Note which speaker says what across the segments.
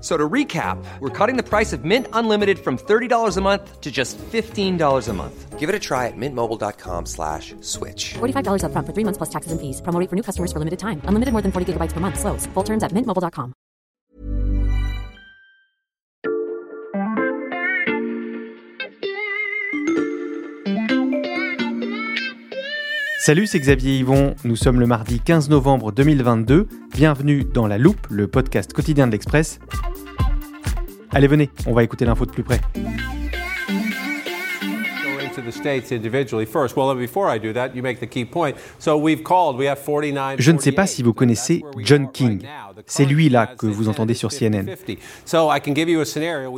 Speaker 1: So to recap, we're cutting the price of Mint Unlimited from $30 a month to just $15 a month. Give it a try at mintmobile.com slash switch.
Speaker 2: $45 upfront for three months plus taxes and fees. Promo rate for new customers for limited time. Unlimited more than 40 gigabytes per month. Slows. Full terms at mintmobile.com.
Speaker 3: Salut, c'est Xavier Yvon. Nous sommes le mardi 15 novembre 2022. Bienvenue dans La Loupe, le podcast quotidien de l'Express. Allez, venez, on va écouter l'info de plus près.
Speaker 4: to the states individually first. Well, before I do that, you make the key point. So we've called, we have 49.
Speaker 3: Je ne sais pas si vous connaissez John King. C'est lui là que vous entendez sur CNN.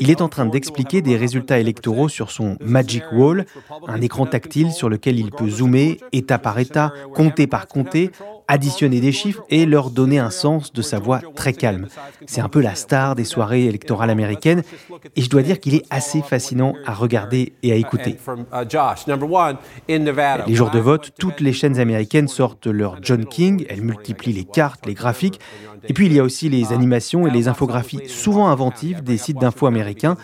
Speaker 3: Il est en train d'expliquer des résultats électoraux sur son Magic Wall, un écran tactile sur lequel il peut zoomer État par État, comté par comté, additionner des chiffres et leur donner un sens de sa voix très calme. C'est un peu la star des soirées électorales américaines et je dois dire qu'il est assez fascinant à regarder et à écouter. Les jours de vote, toutes les chaînes américaines sortent leur John King, elles multiplient les cartes, les graphiques, et puis il y a aussi les animations et les infographies souvent inventives des sites d'infos américains.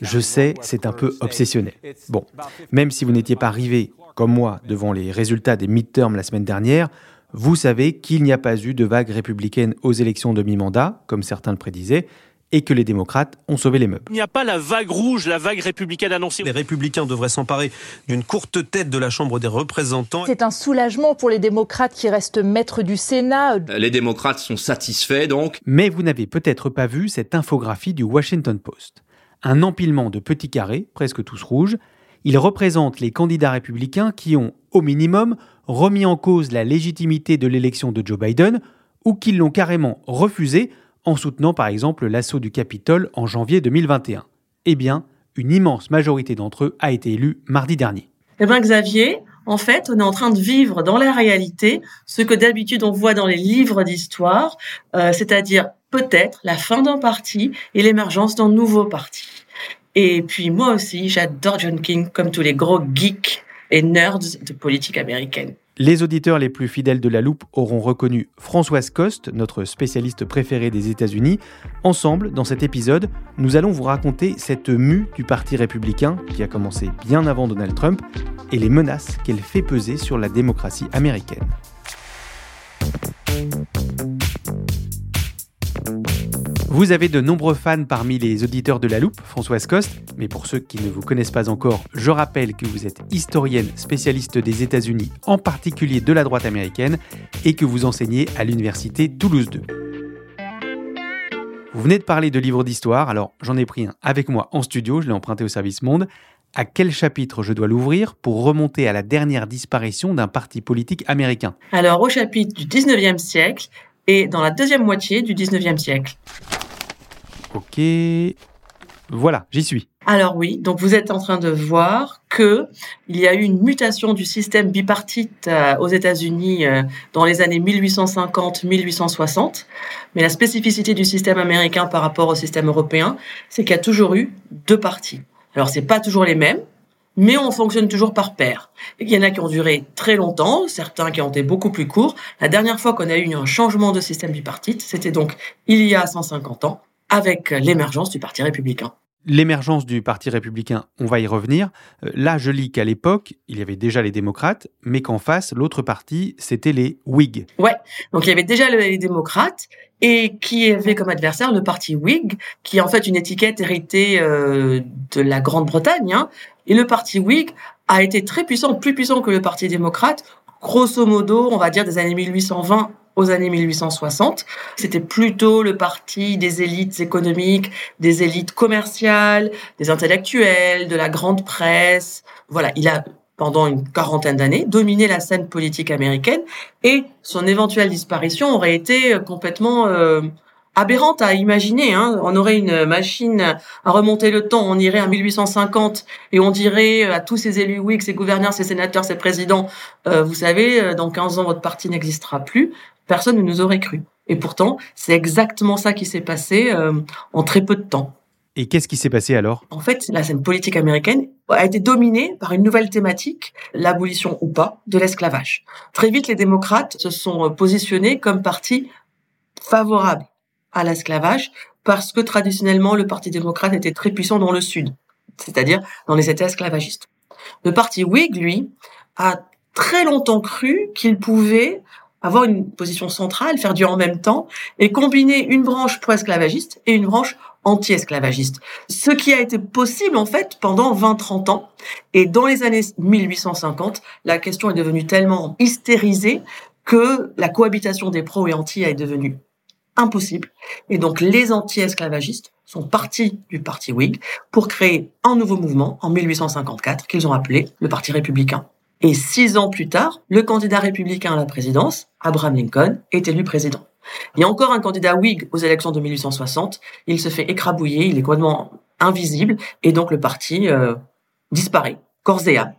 Speaker 3: Je sais, c'est un peu obsessionnel. Bon, même si vous n'étiez pas arrivé, comme moi, devant les résultats des midterms la semaine dernière, vous savez qu'il n'y a pas eu de vague républicaine aux élections de mi-mandat, comme certains le prédisaient, et que les démocrates ont sauvé les meubles.
Speaker 5: Il n'y a pas la vague rouge, la vague républicaine annoncée.
Speaker 6: Les républicains devraient s'emparer d'une courte tête de la Chambre des représentants.
Speaker 7: C'est un soulagement pour les démocrates qui restent maîtres du Sénat.
Speaker 8: Les démocrates sont satisfaits donc.
Speaker 3: Mais vous n'avez peut-être pas vu cette infographie du Washington Post. Un empilement de petits carrés, presque tous rouges. Ils représentent les candidats républicains qui ont, au minimum, remis en cause la légitimité de l'élection de Joe Biden ou qui l'ont carrément refusé en soutenant par exemple l'assaut du Capitole en janvier 2021. Eh bien, une immense majorité d'entre eux a été élue mardi dernier.
Speaker 9: Eh bien Xavier, en fait, on est en train de vivre dans la réalité ce que d'habitude on voit dans les livres d'histoire, euh, c'est-à-dire peut-être la fin d'un parti et l'émergence d'un nouveau parti. Et puis moi aussi, j'adore John King comme tous les gros geeks nerds de politique américaine.
Speaker 3: Les auditeurs les plus fidèles de la loupe auront reconnu Françoise Coste, notre spécialiste préférée des États-Unis. Ensemble, dans cet épisode, nous allons vous raconter cette mue du Parti républicain qui a commencé bien avant Donald Trump et les menaces qu'elle fait peser sur la démocratie américaine. Vous avez de nombreux fans parmi les auditeurs de La Loupe, Françoise Coste, mais pour ceux qui ne vous connaissent pas encore, je rappelle que vous êtes historienne spécialiste des États-Unis, en particulier de la droite américaine, et que vous enseignez à l'université Toulouse 2. Vous venez de parler de livres d'histoire, alors j'en ai pris un avec moi en studio, je l'ai emprunté au service Monde. À quel chapitre je dois l'ouvrir pour remonter à la dernière disparition d'un parti politique américain?
Speaker 9: Alors au chapitre du 19e siècle et dans la deuxième moitié du 19e siècle.
Speaker 3: Ok. Voilà, j'y suis.
Speaker 9: Alors oui, donc vous êtes en train de voir que il y a eu une mutation du système bipartite euh, aux États-Unis euh, dans les années 1850-1860. Mais la spécificité du système américain par rapport au système européen, c'est qu'il y a toujours eu deux partis. Alors c'est pas toujours les mêmes, mais on fonctionne toujours par paire. Il y en a qui ont duré très longtemps, certains qui ont été beaucoup plus courts. La dernière fois qu'on a eu un changement de système bipartite, c'était donc il y a 150 ans avec l'émergence du Parti républicain.
Speaker 3: L'émergence du Parti républicain, on va y revenir. Euh, là, je lis qu'à l'époque, il y avait déjà les démocrates, mais qu'en face, l'autre parti, c'était les Whigs.
Speaker 9: Ouais, donc il y avait déjà les démocrates, et qui avait comme adversaire le parti Whig, qui est en fait une étiquette héritée euh, de la Grande-Bretagne. Hein. Et le parti Whig a été très puissant, plus puissant que le parti démocrate, grosso modo, on va dire des années 1820 aux années 1860. C'était plutôt le parti des élites économiques, des élites commerciales, des intellectuels, de la grande presse. Voilà, il a pendant une quarantaine d'années, dominé la scène politique américaine et son éventuelle disparition aurait été complètement euh, aberrante à imaginer. Hein. On aurait une machine à remonter le temps, on irait à 1850 et on dirait à tous ces élus Whigs, ces gouverneurs, ces sénateurs, ces présidents, euh, vous savez, euh, dans 15 ans, votre parti n'existera plus. Personne ne nous aurait cru. Et pourtant, c'est exactement ça qui s'est passé euh, en très peu de temps.
Speaker 3: Et qu'est-ce qui s'est passé alors?
Speaker 9: En fait, la scène politique américaine a été dominée par une nouvelle thématique, l'abolition ou pas de l'esclavage. Très vite, les démocrates se sont positionnés comme parti favorable à l'esclavage parce que traditionnellement, le Parti démocrate était très puissant dans le Sud, c'est-à-dire dans les États esclavagistes. Le Parti Whig, lui, a très longtemps cru qu'il pouvait avoir une position centrale, faire du en même temps, et combiner une branche pro-esclavagiste et une branche anti-esclavagiste. Ce qui a été possible, en fait, pendant 20-30 ans. Et dans les années 1850, la question est devenue tellement hystérisée que la cohabitation des pro et anti est devenue impossible. Et donc les anti-esclavagistes sont partis du parti Whig pour créer un nouveau mouvement en 1854 qu'ils ont appelé le Parti républicain. Et six ans plus tard, le candidat républicain à la présidence, Abraham Lincoln, est élu président. Il y a encore un candidat Whig aux élections de 1860. Il se fait écrabouiller, il est complètement invisible, et donc le parti euh, disparaît, corps et âme.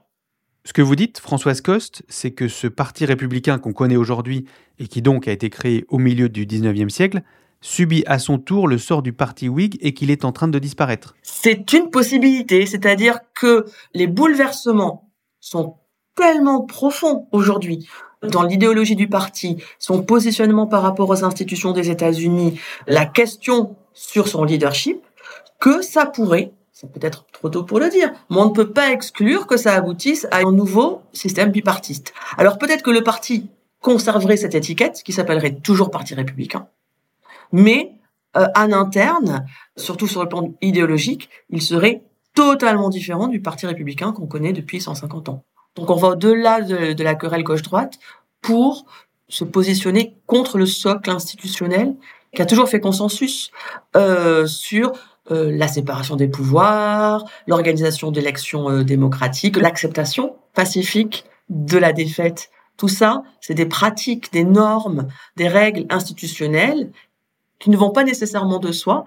Speaker 3: Ce que vous dites, Françoise Coste, c'est que ce parti républicain qu'on connaît aujourd'hui et qui donc a été créé au milieu du 19e siècle, subit à son tour le sort du parti Whig et qu'il est en train de disparaître.
Speaker 9: C'est une possibilité, c'est-à-dire que les bouleversements sont tellement profonds aujourd'hui dans l'idéologie du parti, son positionnement par rapport aux institutions des États-Unis, la question sur son leadership, que ça pourrait c'est peut-être trop tôt pour le dire, mais on ne peut pas exclure que ça aboutisse à un nouveau système bipartiste. Alors peut-être que le parti conserverait cette étiquette, qui s'appellerait toujours Parti républicain, mais euh, en interne, surtout sur le plan idéologique, il serait totalement différent du Parti républicain qu'on connaît depuis 150 ans. Donc on va au-delà de, la querelle gauche-droite pour se positionner contre le socle institutionnel qui a toujours fait consensus euh, sur la séparation des pouvoirs, l'organisation d'élections euh, démocratiques, l'acceptation pacifique de la défaite. Tout ça, c'est des pratiques, des normes, des règles institutionnelles qui ne vont pas nécessairement de soi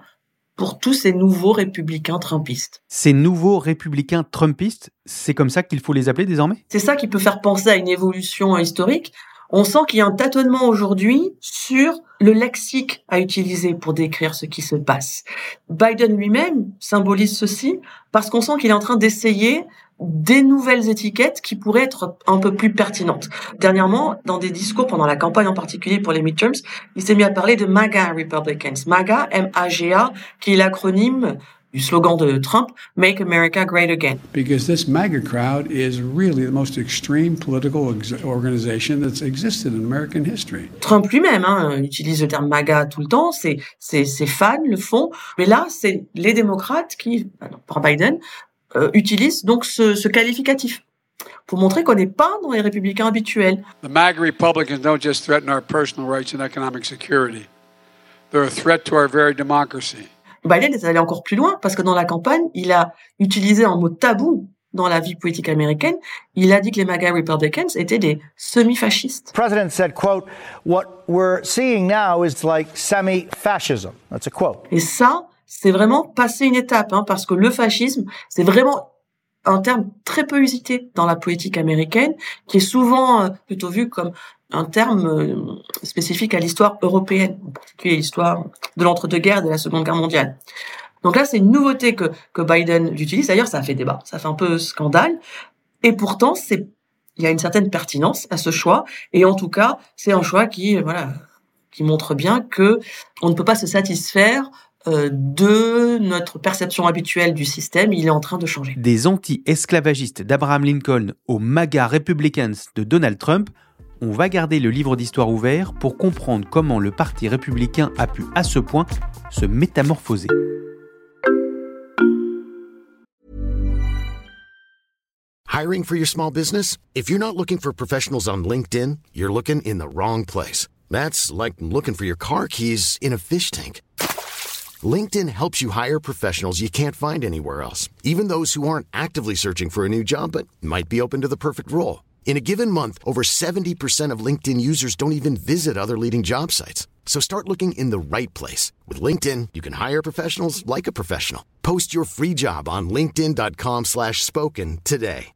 Speaker 9: pour tous ces nouveaux républicains trumpistes.
Speaker 3: Ces nouveaux républicains trumpistes, c'est comme ça qu'il faut les appeler désormais?
Speaker 9: C'est ça qui peut faire penser à une évolution historique on sent qu'il y a un tâtonnement aujourd'hui sur le lexique à utiliser pour décrire ce qui se passe. Biden lui-même symbolise ceci parce qu'on sent qu'il est en train d'essayer des nouvelles étiquettes qui pourraient être un peu plus pertinentes. Dernièrement, dans des discours pendant la campagne en particulier pour les midterms, il s'est mis à parler de MAGA Republicans. MAGA, M-A-G-A, qui est l'acronyme du slogan de Trump, Make America Great Again.
Speaker 10: Because this MAGA crowd is really the most extreme political organization that's existed in American history.
Speaker 9: Trump lui-même hein, utilise le terme MAGA tout le temps, ses, ses, ses fans le font, mais là, c'est les démocrates qui, par Biden, euh, utilisent donc ce, ce qualificatif pour montrer qu'on n'est pas dans les républicains habituels.
Speaker 10: The MAGA Republicans don't just threaten our personal rights and economic security. They're a threat to our very democracy.
Speaker 9: Biden est allé encore plus loin parce que dans la campagne, il a utilisé un mot tabou dans la vie politique américaine. Il a dit que les MAGA Republicans étaient des semi-fascistes.
Speaker 11: President said, quote, what we're seeing now is like semi-fascism. That's a quote.
Speaker 9: Et ça, c'est vraiment passer une étape, hein, parce que le fascisme, c'est vraiment un terme très peu usité dans la politique américaine, qui est souvent euh, plutôt vu comme un terme euh, spécifique à l'histoire européenne, en particulier l'histoire de l'entre-deux-guerres et de la Seconde Guerre mondiale. Donc là, c'est une nouveauté que, Biden utilise. D'ailleurs, ça a fait débat, ça fait un peu scandale. Et pourtant, il y a une certaine pertinence à ce choix. Et en tout cas, c'est un choix qui montre bien que on ne peut pas se satisfaire euh, de notre perception habituelle du système, il est en train de changer.
Speaker 3: Des anti-esclavagistes d'Abraham Lincoln aux MAGA Republicans de Donald Trump, on va garder le livre d'histoire ouvert pour comprendre comment le Parti républicain a pu à ce point se métamorphoser.
Speaker 12: Hiring for your small business? If you're not looking for professionals on LinkedIn, you're looking in the wrong place. That's like looking for your car keys in a fish tank. LinkedIn helps you hire professionals you can't find anywhere else, even those who aren't actively searching for a new job but might be open to the perfect role. In a given month, over 70% of LinkedIn users don't even visit other leading job sites. So start looking in the right place. With LinkedIn, you can hire professionals like a professional. Post your free job on linkedin.com slash spoken today.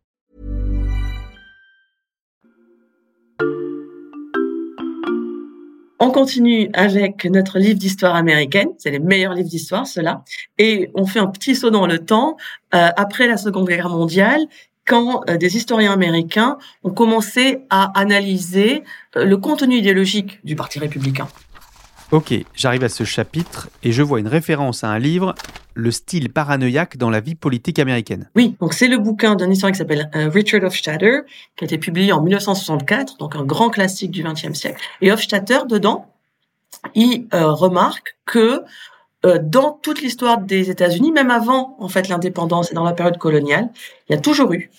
Speaker 9: On continue avec notre livre d'histoire américaine. C'est les meilleurs livres d'histoire, ceux-là. Et on fait un petit saut dans le temps. Euh, après la Seconde Guerre mondiale, quand euh, des historiens américains ont commencé à analyser euh, le contenu idéologique du Parti républicain.
Speaker 3: Ok, j'arrive à ce chapitre et je vois une référence à un livre, Le style paranoïaque dans la vie politique américaine.
Speaker 9: Oui, donc c'est le bouquin d'un historien qui s'appelle euh, Richard Hofstadter, qui a été publié en 1964, donc un grand classique du XXe siècle. Et Hofstadter, dedans, il remarque que dans toute l'histoire des États-Unis, même avant en fait l'indépendance et dans la période coloniale, il y a toujours eu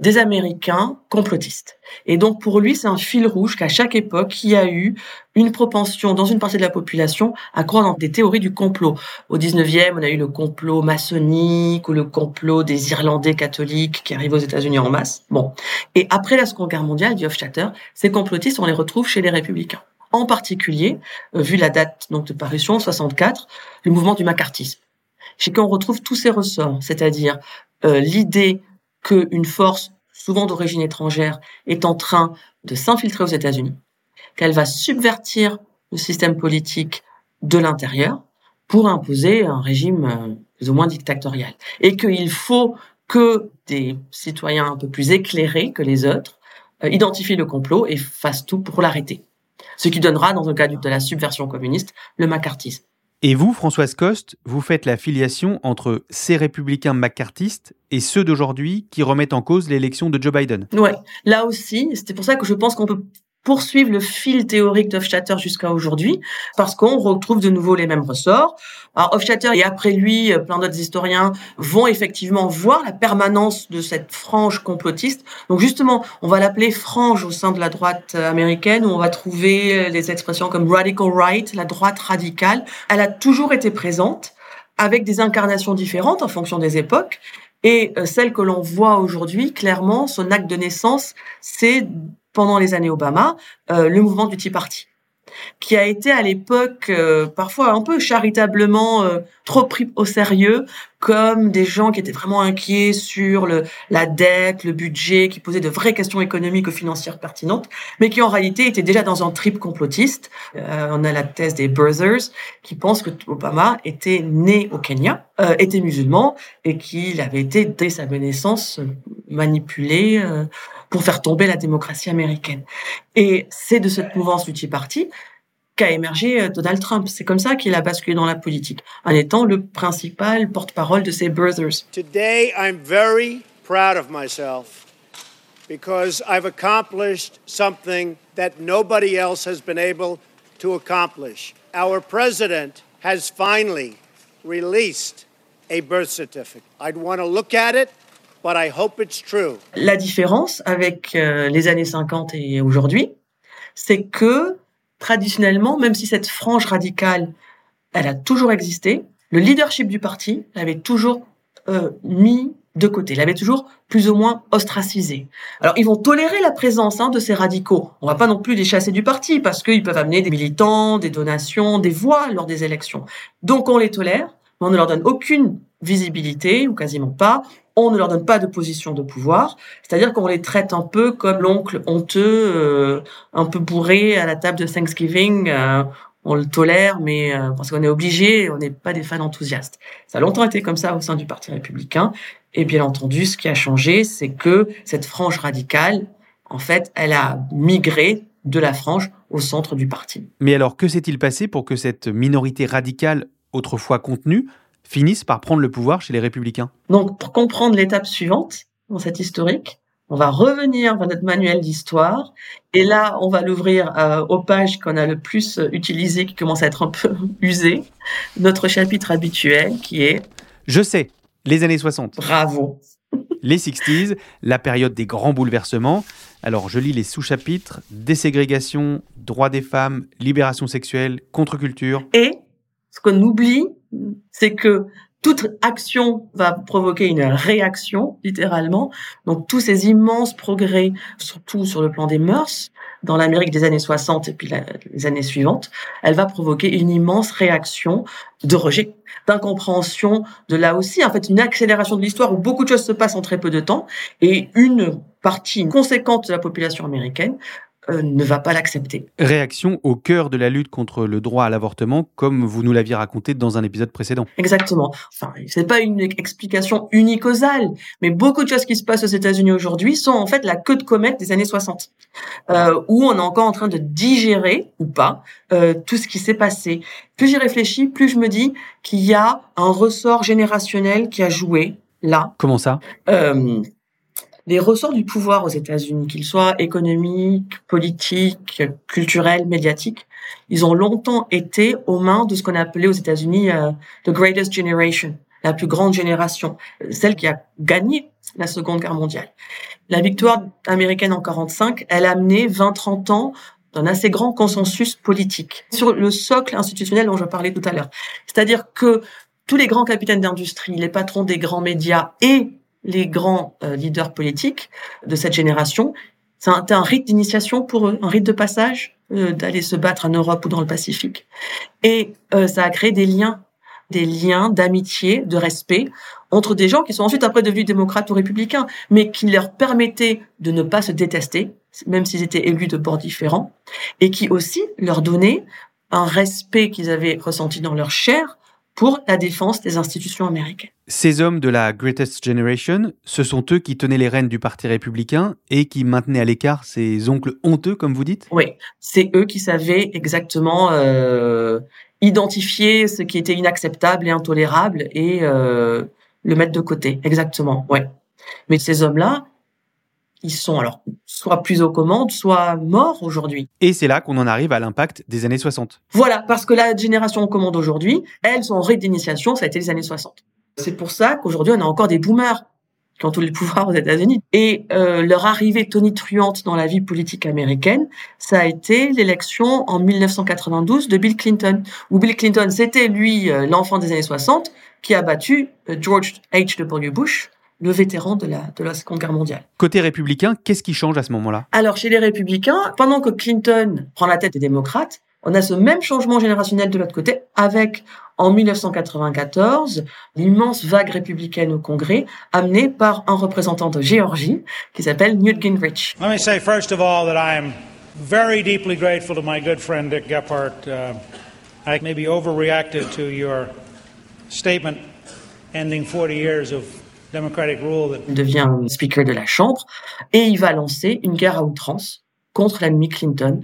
Speaker 9: des Américains complotistes. Et donc pour lui, c'est un fil rouge qu'à chaque époque, il y a eu une propension dans une partie de la population à croire dans des théories du complot. Au 19e, on a eu le complot maçonnique ou le complot des Irlandais catholiques qui arrivent aux États-Unis en masse. Bon. Et après la Seconde Guerre mondiale, dit Hofstadter, ces complotistes, on les retrouve chez les républicains en particulier, euh, vu la date de parution, 64, le mouvement du macartisme, chez qui on retrouve tous ces ressorts, c'est-à-dire euh, l'idée qu'une force, souvent d'origine étrangère, est en train de s'infiltrer aux États-Unis, qu'elle va subvertir le système politique de l'intérieur pour imposer un régime euh, plus ou moins dictatorial, et qu'il faut que des citoyens un peu plus éclairés que les autres identifient le complot et fassent tout pour l'arrêter ce qui donnera, dans le cas de la subversion communiste, le macartisme.
Speaker 3: Et vous, Françoise Coste, vous faites la filiation entre ces républicains macartistes et ceux d'aujourd'hui qui remettent en cause l'élection de Joe Biden.
Speaker 9: Ouais, là aussi, c'était pour ça que je pense qu'on peut poursuivre le fil théorique d'Hofstadter jusqu'à aujourd'hui, parce qu'on retrouve de nouveau les mêmes ressorts. Alors Hofstadter et après lui, euh, plein d'autres historiens vont effectivement voir la permanence de cette frange complotiste. Donc justement, on va l'appeler frange au sein de la droite euh, américaine, où on va trouver les expressions comme radical right, la droite radicale. Elle a toujours été présente, avec des incarnations différentes en fonction des époques. Et euh, celle que l'on voit aujourd'hui, clairement, son acte de naissance, c'est pendant les années Obama, euh, le mouvement du Tea Party qui a été à l'époque euh, parfois un peu charitablement euh, trop pris au sérieux comme des gens qui étaient vraiment inquiets sur le, la dette, le budget, qui posaient de vraies questions économiques ou financières pertinentes, mais qui en réalité étaient déjà dans un trip complotiste. on a la thèse des Brothers qui pensent que Obama était né au Kenya, était musulman et qu'il avait été dès sa naissance manipulé pour faire tomber la démocratie américaine. Et c'est de cette mouvance Party qu'a émergé euh, Donald Trump. C'est comme ça qu'il a basculé dans la politique, en étant le principal porte-parole de ses brothers.
Speaker 13: Today, I'm very proud of myself because I've accomplished something that nobody else has been able to accomplish. Our president has finally released a birth certificate. I'd want to look at it
Speaker 9: la différence avec euh, les années 50 et aujourd'hui, c'est que traditionnellement, même si cette frange radicale, elle a toujours existé, le leadership du parti l'avait toujours euh, mis de côté, l'avait toujours plus ou moins ostracisé. Alors ils vont tolérer la présence hein, de ces radicaux. On va pas non plus les chasser du parti parce qu'ils peuvent amener des militants, des donations, des voix lors des élections. Donc on les tolère, mais on ne leur donne aucune visibilité ou quasiment pas on ne leur donne pas de position de pouvoir, c'est-à-dire qu'on les traite un peu comme l'oncle honteux, euh, un peu bourré à la table de Thanksgiving. Euh, on le tolère, mais euh, parce qu'on est obligé, on n'est pas des fans enthousiastes. Ça a longtemps été comme ça au sein du Parti républicain. Et bien entendu, ce qui a changé, c'est que cette frange radicale, en fait, elle a migré de la frange au centre du parti.
Speaker 3: Mais alors, que s'est-il passé pour que cette minorité radicale, autrefois contenue, finissent par prendre le pouvoir chez les républicains.
Speaker 9: Donc, pour comprendre l'étape suivante dans cette historique, on va revenir vers notre manuel d'histoire et là, on va l'ouvrir euh, aux pages qu'on a le plus utilisées, qui commencent à être un peu usées. Notre chapitre habituel qui est...
Speaker 3: Je sais, les années 60.
Speaker 9: Bravo.
Speaker 3: Les 60s, la période des grands bouleversements, Alors, je lis les sous-chapitres déségrégation, droits des femmes, libération sexuelle, contre-culture.
Speaker 9: Et ce qu'on oublie, c'est que toute action va provoquer une réaction, littéralement. Donc tous ces immenses progrès, surtout sur le plan des mœurs, dans l'Amérique des années 60 et puis les années suivantes, elle va provoquer une immense réaction de rejet, d'incompréhension, de là aussi, en fait, une accélération de l'histoire où beaucoup de choses se passent en très peu de temps et une partie conséquente de la population américaine euh, ne va pas l'accepter.
Speaker 3: Réaction au cœur de la lutte contre le droit à l'avortement, comme vous nous l'aviez raconté dans un épisode précédent.
Speaker 9: Exactement. Enfin, c'est pas une explication unicausale, mais beaucoup de choses qui se passent aux États-Unis aujourd'hui sont en fait la queue de comète des années 60, euh, où on est encore en train de digérer ou pas euh, tout ce qui s'est passé. Plus j'y réfléchis, plus je me dis qu'il y a un ressort générationnel qui a joué là.
Speaker 3: Comment ça?
Speaker 9: Euh, les ressorts du pouvoir aux États-Unis, qu'ils soient économiques, politiques, culturels, médiatiques, ils ont longtemps été aux mains de ce qu'on appelait aux États-Unis euh, the greatest generation, la plus grande génération, celle qui a gagné la Seconde Guerre mondiale. La victoire américaine en 45, elle a amené 20-30 ans d'un assez grand consensus politique sur le socle institutionnel dont je parlais tout à l'heure. C'est-à-dire que tous les grands capitaines d'industrie, les patrons des grands médias et les grands euh, leaders politiques de cette génération. C'était un, rite d'initiation pour eux, un rite de passage euh, d'aller se battre en Europe ou dans le Pacifique. Et euh, ça a créé des liens, des liens d'amitié, de respect entre des gens qui sont ensuite après devenus démocrates ou républicains, mais qui leur permettaient de ne pas se détester, même s'ils étaient élus de bords différents, et qui aussi leur donnaient un respect qu'ils avaient ressenti dans leur chair pour la défense des institutions américaines.
Speaker 3: Ces hommes de la Greatest Generation, ce sont eux qui tenaient les rênes du Parti républicain et qui maintenaient à l'écart ces oncles honteux, comme vous dites?
Speaker 9: Oui, c'est eux qui savaient exactement euh, identifier ce qui était inacceptable et intolérable et euh, le mettre de côté, exactement, ouais. Mais ces hommes-là, ils sont alors soit plus aux commandes, soit morts aujourd'hui.
Speaker 3: Et c'est là qu'on en arrive à l'impact des années 60.
Speaker 9: Voilà, parce que la génération aux commandes aujourd'hui, elles sont en rite d'initiation, ça a été les années 60. C'est pour ça qu'aujourd'hui, on a encore des boomers qui ont tous les pouvoirs aux États-Unis. Et euh, leur arrivée tonitruante dans la vie politique américaine, ça a été l'élection en 1992 de Bill Clinton, où Bill Clinton, c'était lui euh, l'enfant des années 60 qui a battu euh, George H.W. Bush le vétéran de la, de la Seconde Guerre mondiale.
Speaker 3: Côté républicain, qu'est-ce qui change à ce moment-là?
Speaker 9: Alors, chez les républicains, pendant que Clinton prend la tête des démocrates, on a ce même changement générationnel de l'autre côté, avec, en 1994, l'immense vague républicaine au Congrès, amenée par un représentant de Géorgie, qui s'appelle Newt Gingrich.
Speaker 14: Let me say first of all that I am very deeply grateful to my good friend Dick Gephardt. Uh, I maybe overreacted to your statement ending 40 years of
Speaker 9: devient speaker de la Chambre et il va lancer une guerre à outrance contre l'ennemi Clinton.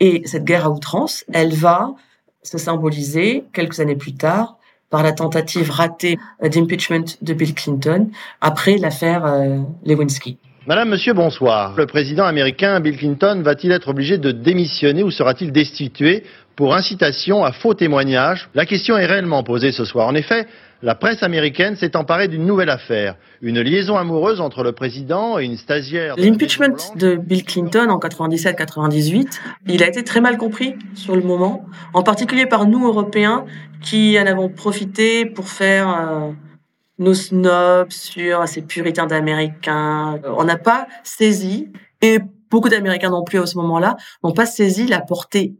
Speaker 9: Et cette guerre à outrance, elle va se symboliser quelques années plus tard par la tentative ratée d'impeachment de Bill Clinton après l'affaire euh, Lewinsky.
Speaker 15: Madame, Monsieur, bonsoir. Le président américain Bill Clinton va-t-il être obligé de démissionner ou sera-t-il destitué? Pour incitation à faux témoignage La question est réellement posée ce soir. En effet, la presse américaine s'est emparée d'une nouvelle affaire, une liaison amoureuse entre le président et une stagiaire.
Speaker 9: L'impeachment de Bill Clinton en 97-98, il a été très mal compris sur le moment, en particulier par nous Européens qui en avons profité pour faire euh, nos snobs sur ces puritains d'Américains. On n'a pas saisi, et beaucoup d'Américains non plus à ce moment-là, n'ont pas saisi la portée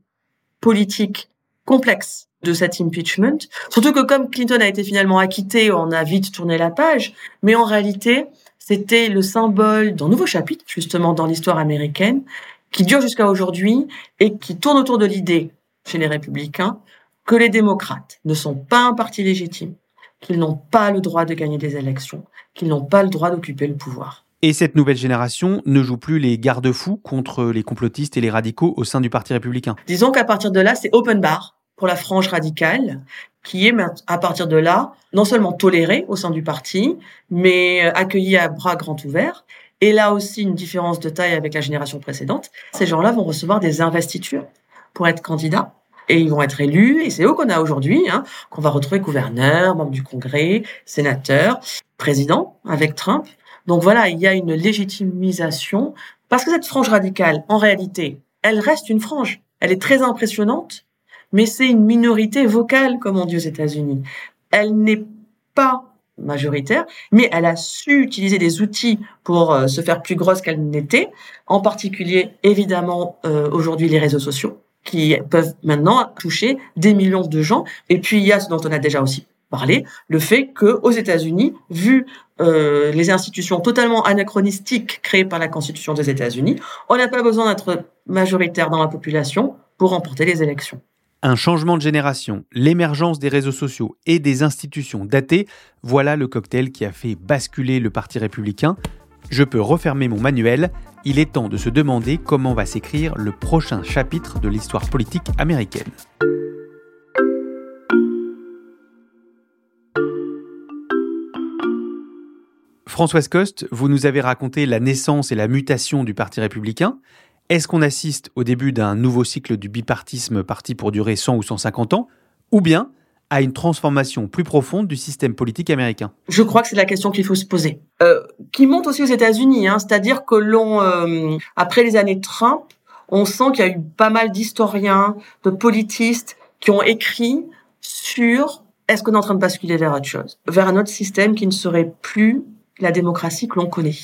Speaker 9: politique complexe de cet impeachment. Surtout que comme Clinton a été finalement acquitté, on a vite tourné la page. Mais en réalité, c'était le symbole d'un nouveau chapitre, justement, dans l'histoire américaine, qui dure jusqu'à aujourd'hui et qui tourne autour de l'idée, chez les républicains, que les démocrates ne sont pas un parti légitime, qu'ils n'ont pas le droit de gagner des élections, qu'ils n'ont pas le droit d'occuper le pouvoir.
Speaker 3: Et cette nouvelle génération ne joue plus les garde-fous contre les complotistes et les radicaux au sein du Parti républicain.
Speaker 9: Disons qu'à partir de là, c'est open bar pour la frange radicale, qui est à partir de là non seulement tolérée au sein du parti, mais euh, accueillie à bras grands ouverts. Et là aussi une différence de taille avec la génération précédente. Ces gens-là vont recevoir des investitures pour être candidats et ils vont être élus. Et c'est eux qu'on a aujourd'hui, hein, qu'on va retrouver gouverneur, membre du Congrès, sénateur, président avec Trump. Donc voilà, il y a une légitimisation Parce que cette frange radicale, en réalité, elle reste une frange. Elle est très impressionnante, mais c'est une minorité vocale, comme on dit aux États-Unis. Elle n'est pas majoritaire, mais elle a su utiliser des outils pour euh, se faire plus grosse qu'elle n'était, en particulier évidemment euh, aujourd'hui les réseaux sociaux qui peuvent maintenant toucher des millions de gens. Et puis il y a ce dont on a déjà aussi parlé, le fait que aux États-Unis, vu euh, les institutions totalement anachronistiques créées par la Constitution des États-Unis, on n'a pas besoin d'être majoritaire dans la population pour remporter les élections.
Speaker 3: Un changement de génération, l'émergence des réseaux sociaux et des institutions datées, voilà le cocktail qui a fait basculer le Parti républicain. Je peux refermer mon manuel, il est temps de se demander comment va s'écrire le prochain chapitre de l'histoire politique américaine. Françoise Coste, vous nous avez raconté la naissance et la mutation du Parti républicain. Est-ce qu'on assiste au début d'un nouveau cycle du bipartisme parti pour durer 100 ou 150 ans, ou bien à une transformation plus profonde du système politique américain?
Speaker 9: Je crois que c'est la question qu'il faut se poser, euh, qui monte aussi aux États-Unis, hein, c'est-à-dire que l'on, euh, après les années Trump, on sent qu'il y a eu pas mal d'historiens, de politistes qui ont écrit sur est-ce qu'on est en train de basculer vers autre chose, vers un autre système qui ne serait plus la démocratie que l'on connaît.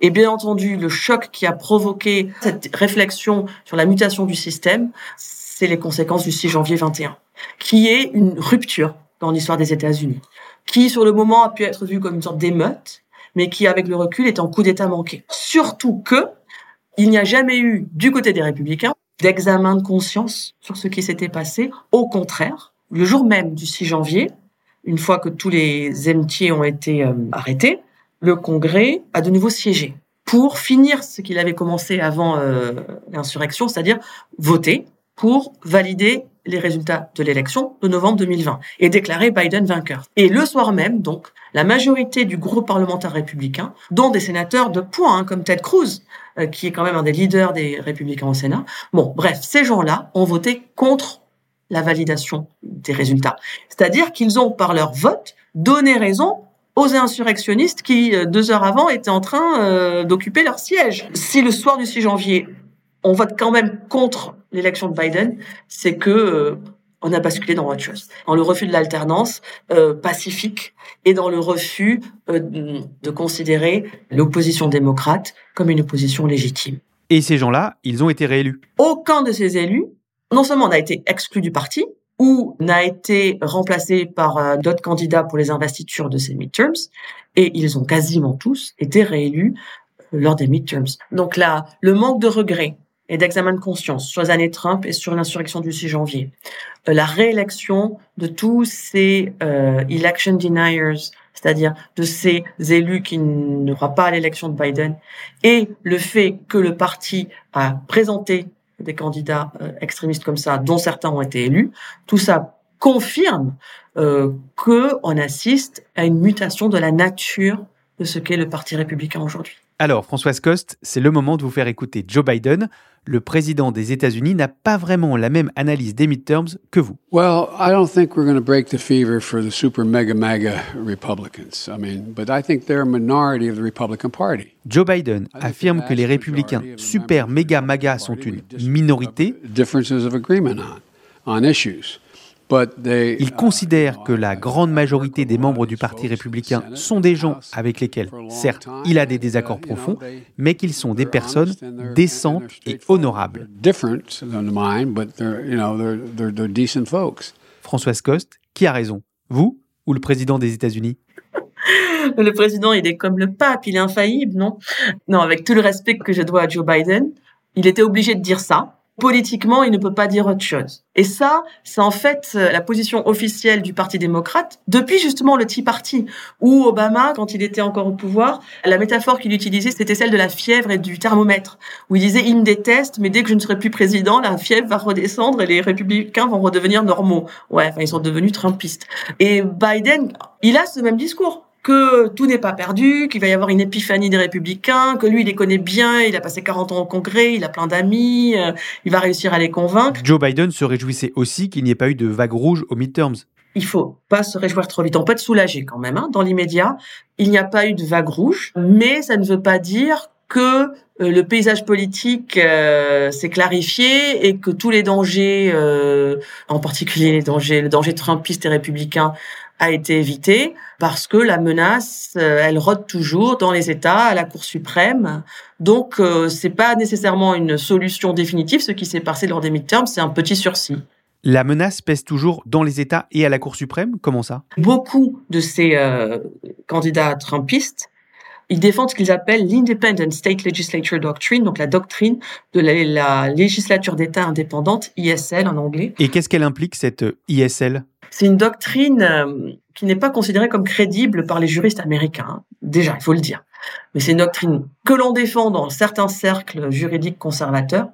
Speaker 9: Et bien entendu, le choc qui a provoqué cette réflexion sur la mutation du système, c'est les conséquences du 6 janvier 21, qui est une rupture dans l'histoire des États-Unis, qui sur le moment a pu être vue comme une sorte d'émeute, mais qui avec le recul est un coup d'État manqué. Surtout que il n'y a jamais eu du côté des républicains d'examen de conscience sur ce qui s'était passé. Au contraire, le jour même du 6 janvier, une fois que tous les émetiers ont été euh, arrêtés, le Congrès a de nouveau siégé pour finir ce qu'il avait commencé avant euh, l'insurrection, c'est-à-dire voter pour valider les résultats de l'élection de novembre 2020 et déclarer Biden vainqueur. Et le soir même, donc, la majorité du groupe parlementaire républicain, dont des sénateurs de poing hein, comme Ted Cruz, euh, qui est quand même un des leaders des républicains au Sénat, bon, bref, ces gens-là ont voté contre la validation des résultats. C'est-à-dire qu'ils ont, par leur vote, donné raison aux insurrectionnistes qui, euh, deux heures avant, étaient en train euh, d'occuper leur siège. Si le soir du 6 janvier, on vote quand même contre l'élection de Biden, c'est que euh, on a basculé dans autre chose, dans le refus de l'alternance pacifique et dans le refus de considérer l'opposition démocrate comme une opposition légitime.
Speaker 3: Et ces gens-là, ils ont été réélus.
Speaker 9: Aucun de ces élus, non seulement n'a été exclu du parti, ou n'a été remplacé par euh, d'autres candidats pour les investitures de ces midterms, et ils ont quasiment tous été réélus euh, lors des midterms. Donc là, le manque de regret et d'examen de conscience sur les années Trump et sur l'insurrection du 6 janvier, euh, la réélection de tous ces election deniers, c'est-à-dire de ces élus qui ne croient pas à l'élection de Biden, et le fait que le parti a présenté des candidats euh, extrémistes comme ça, dont certains ont été élus, tout ça confirme euh, qu'on assiste à une mutation de la nature de ce qu'est le Parti républicain aujourd'hui.
Speaker 3: Alors, Françoise Coste, c'est le moment de vous faire écouter Joe Biden. Le président des États-Unis n'a pas vraiment la même analyse des midterms que vous.
Speaker 10: Well, I don't think we're going to break the fever for the super mega mega Republicans. I mean, but I think they're a minority of the Republican Party.
Speaker 3: Joe Biden affirme que les républicains super méga maga sont une minorité.
Speaker 10: Differences of agreement on, on issues.
Speaker 3: Il considère que la grande majorité des membres du Parti républicain sont des gens avec lesquels, certes, il a des désaccords profonds, mais qu'ils sont des personnes décentes et honorables. Françoise Coste, qui a raison? Vous ou le président des États-Unis?
Speaker 9: Le président, il est comme le pape, il est infaillible, non? Non, avec tout le respect que je dois à Joe Biden, il était obligé de dire ça politiquement, il ne peut pas dire autre chose. Et ça, c'est en fait euh, la position officielle du Parti démocrate depuis justement le Tea Party, où Obama, quand il était encore au pouvoir, la métaphore qu'il utilisait, c'était celle de la fièvre et du thermomètre, où il disait, il me déteste, mais dès que je ne serai plus président, la fièvre va redescendre et les républicains vont redevenir normaux. Ouais, enfin, ils sont devenus trumpistes. Et Biden, il a ce même discours que tout n'est pas perdu, qu'il va y avoir une épiphanie des républicains, que lui, il les connaît bien, il a passé 40 ans au Congrès, il a plein d'amis, euh, il va réussir à les convaincre.
Speaker 3: Joe Biden se réjouissait aussi qu'il n'y ait pas eu de vague rouge aux midterms.
Speaker 9: Il faut pas se réjouir trop vite. On peut être soulagé quand même. Hein. Dans l'immédiat, il n'y a pas eu de vague rouge, mais ça ne veut pas dire que euh, le paysage politique euh, s'est clarifié et que tous les dangers, euh, en particulier les dangers, le danger trumpiste et républicain, a été évité parce que la menace, elle rôde toujours dans les États, à la Cour suprême. Donc, c'est pas nécessairement une solution définitive. Ce qui s'est passé lors des midterms, c'est un petit sursis.
Speaker 3: La menace pèse toujours dans les États et à la Cour suprême Comment ça?
Speaker 9: Beaucoup de ces candidats trumpistes ils défendent ce qu'ils appellent l'Independent State Legislature Doctrine, donc la doctrine de la, législature d'État indépendante, ISL en anglais.
Speaker 3: Et qu'est-ce qu'elle implique, cette euh, ISL
Speaker 9: C'est une doctrine euh, qui n'est pas considérée comme crédible par les juristes américains, hein. déjà, il faut le dire. Mais c'est une doctrine que l'on défend dans certains cercles juridiques conservateurs,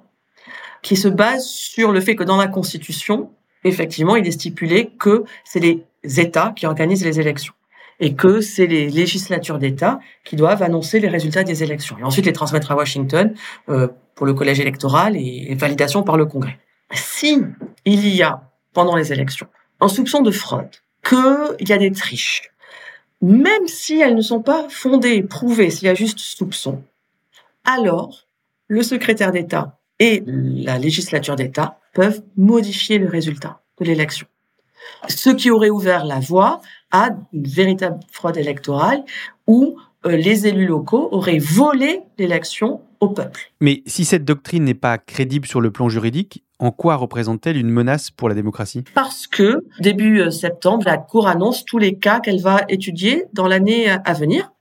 Speaker 9: qui se base sur le fait que dans la Constitution, effectivement, il est stipulé que c'est les États qui organisent les élections et que c'est les législatures d'État qui doivent annoncer les résultats des élections et ensuite les transmettre à Washington euh, pour le collège électoral et, validation par le Congrès. Si il y a pendant les élections un soupçon de fraude, qu'il y a des triches, même si elles ne sont pas fondées, prouvées, s'il y a juste soupçon, alors le secrétaire d'État et la législature d'État peuvent modifier le résultat de l'élection. Ce qui aurait ouvert la voie à une véritable fraude électorale où euh, les élus locaux auraient volé l'élection au peuple.
Speaker 3: Mais si cette doctrine n'est pas crédible sur le plan juridique, en quoi représente-t-elle une menace pour la démocratie?
Speaker 9: Parce que début euh, septembre, la Cour annonce tous les cas qu'elle va étudier dans l'année euh, à venir.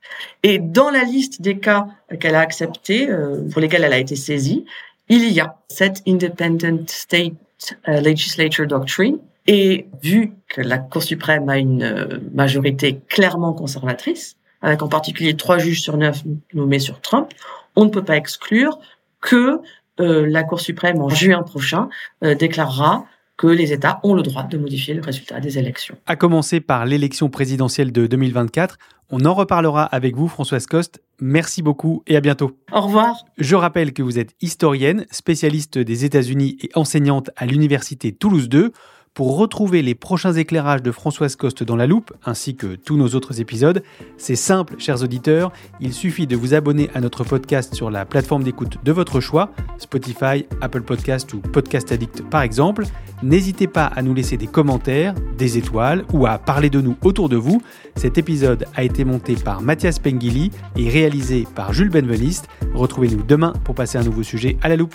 Speaker 9: Et dans la liste des cas qu'elle a acceptés, pour lesquels elle a été saisie, il y a cette Independent State Legislature Doctrine et vu que la Cour suprême a une euh, majorité clairement conservatrice, avec en particulier trois juges sur neuf nommés sur Trump, on ne peut pas exclure que euh, la Cour suprême en juin prochain euh, déclarera que les États ont le droit de modifier le résultat des élections.
Speaker 3: À commencer par l'élection présidentielle de 2024. On en reparlera avec vous, Françoise Coste. Merci beaucoup et à bientôt.
Speaker 9: Au revoir.
Speaker 3: Je rappelle que vous êtes historienne, spécialiste des États-Unis et enseignante à l'Université Toulouse 2. Pour retrouver les prochains éclairages de Françoise Coste dans la loupe, ainsi que tous nos autres épisodes, c'est simple, chers auditeurs, il suffit de vous abonner à notre podcast sur la plateforme d'écoute de votre choix, Spotify, Apple Podcast ou Podcast Addict par exemple. N'hésitez pas à nous laisser des commentaires, des étoiles ou à parler de nous autour de vous. Cet épisode a été monté par Mathias Pengili et réalisé par Jules Benveniste. Retrouvez-nous demain pour passer un nouveau sujet à la loupe.